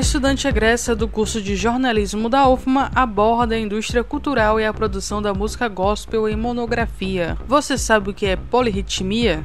Estudante egressa do curso de jornalismo da UFMA aborda a indústria cultural e a produção da música gospel em monografia. Você sabe o que é polirritmia?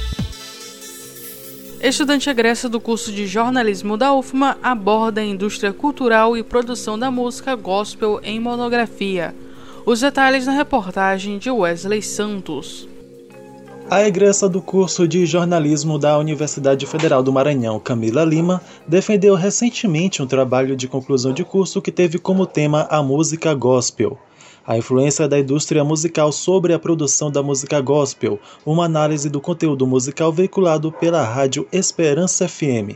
Estudante egressa do curso de jornalismo da UFMA aborda a indústria cultural e produção da música gospel em monografia. Os detalhes na reportagem de Wesley Santos. A egressa do curso de jornalismo da Universidade Federal do Maranhão, Camila Lima, defendeu recentemente um trabalho de conclusão de curso que teve como tema a música gospel. A influência da indústria musical sobre a produção da música gospel, uma análise do conteúdo musical veiculado pela rádio Esperança FM.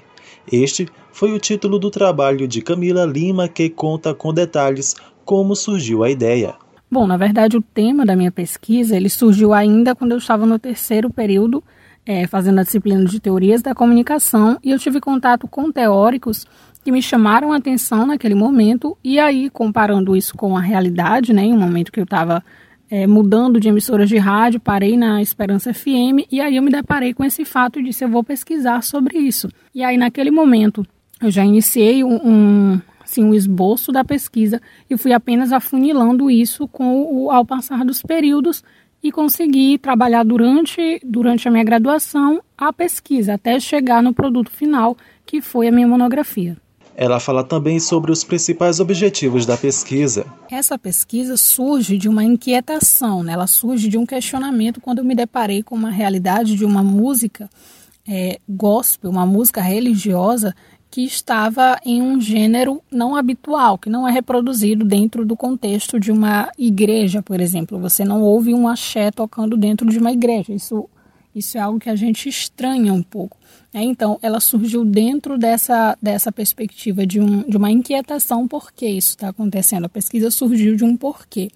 Este foi o título do trabalho de Camila Lima, que conta com detalhes como surgiu a ideia. Bom, na verdade, o tema da minha pesquisa ele surgiu ainda quando eu estava no terceiro período, é, fazendo a disciplina de teorias da comunicação, e eu tive contato com teóricos que me chamaram a atenção naquele momento, e aí, comparando isso com a realidade, né, em um momento que eu estava é, mudando de emissoras de rádio, parei na Esperança FM, e aí eu me deparei com esse fato e disse: eu vou pesquisar sobre isso. E aí, naquele momento, eu já iniciei um, um assim, um esboço da pesquisa e fui apenas afunilando isso com o, ao passar dos períodos e consegui trabalhar durante, durante a minha graduação a pesquisa, até chegar no produto final, que foi a minha monografia. Ela fala também sobre os principais objetivos da pesquisa. Essa pesquisa surge de uma inquietação, né? ela surge de um questionamento quando eu me deparei com uma realidade de uma música é, gospel, uma música religiosa que estava em um gênero não habitual, que não é reproduzido dentro do contexto de uma igreja, por exemplo. Você não ouve um axé tocando dentro de uma igreja. Isso, isso é algo que a gente estranha um pouco. É, então, ela surgiu dentro dessa, dessa perspectiva de, um, de uma inquietação por que isso está acontecendo. A pesquisa surgiu de um porquê.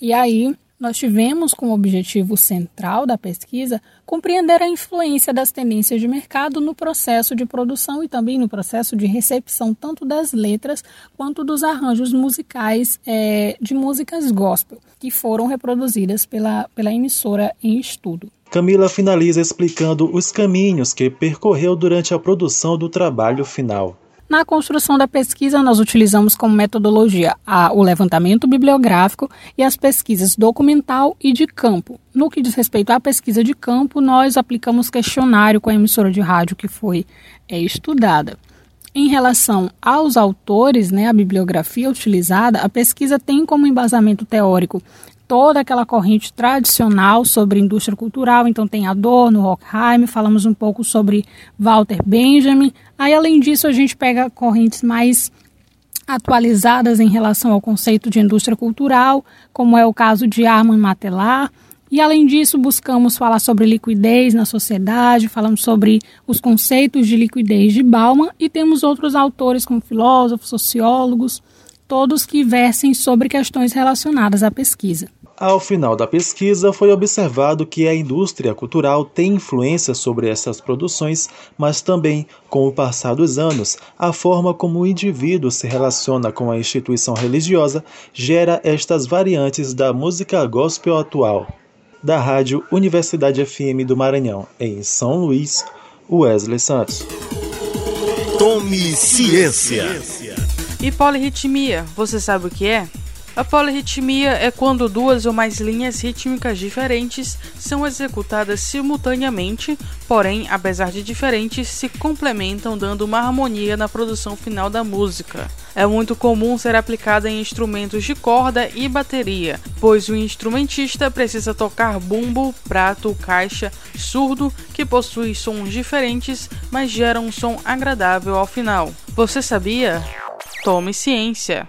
E aí, nós tivemos como objetivo central da pesquisa compreender a influência das tendências de mercado no processo de produção e também no processo de recepção tanto das letras quanto dos arranjos musicais é, de músicas gospel que foram reproduzidas pela, pela emissora em estudo. Camila finaliza explicando os caminhos que percorreu durante a produção do trabalho final. Na construção da pesquisa, nós utilizamos como metodologia a, o levantamento bibliográfico e as pesquisas documental e de campo. No que diz respeito à pesquisa de campo, nós aplicamos questionário com a emissora de rádio que foi é, estudada. Em relação aos autores, né, a bibliografia utilizada, a pesquisa tem como embasamento teórico toda aquela corrente tradicional sobre indústria cultural, então tem Adorno, Horkheim, falamos um pouco sobre Walter Benjamin. Aí, além disso, a gente pega correntes mais atualizadas em relação ao conceito de indústria cultural, como é o caso de Armand Matelar. E além disso, buscamos falar sobre liquidez na sociedade, falamos sobre os conceitos de liquidez de Bauman e temos outros autores como filósofos, sociólogos, todos que versem sobre questões relacionadas à pesquisa. Ao final da pesquisa, foi observado que a indústria cultural tem influência sobre essas produções, mas também, com o passar dos anos, a forma como o indivíduo se relaciona com a instituição religiosa gera estas variantes da música gospel atual. Da Rádio Universidade FM do Maranhão, em São Luís, Wesley Santos. Tome ciência. E polirritmia, você sabe o que é? A polirritmia é quando duas ou mais linhas rítmicas diferentes são executadas simultaneamente, porém, apesar de diferentes, se complementam dando uma harmonia na produção final da música. É muito comum ser aplicada em instrumentos de corda e bateria, pois o instrumentista precisa tocar bumbo, prato, caixa, surdo, que possui sons diferentes, mas gera um som agradável ao final. Você sabia? Tome Ciência.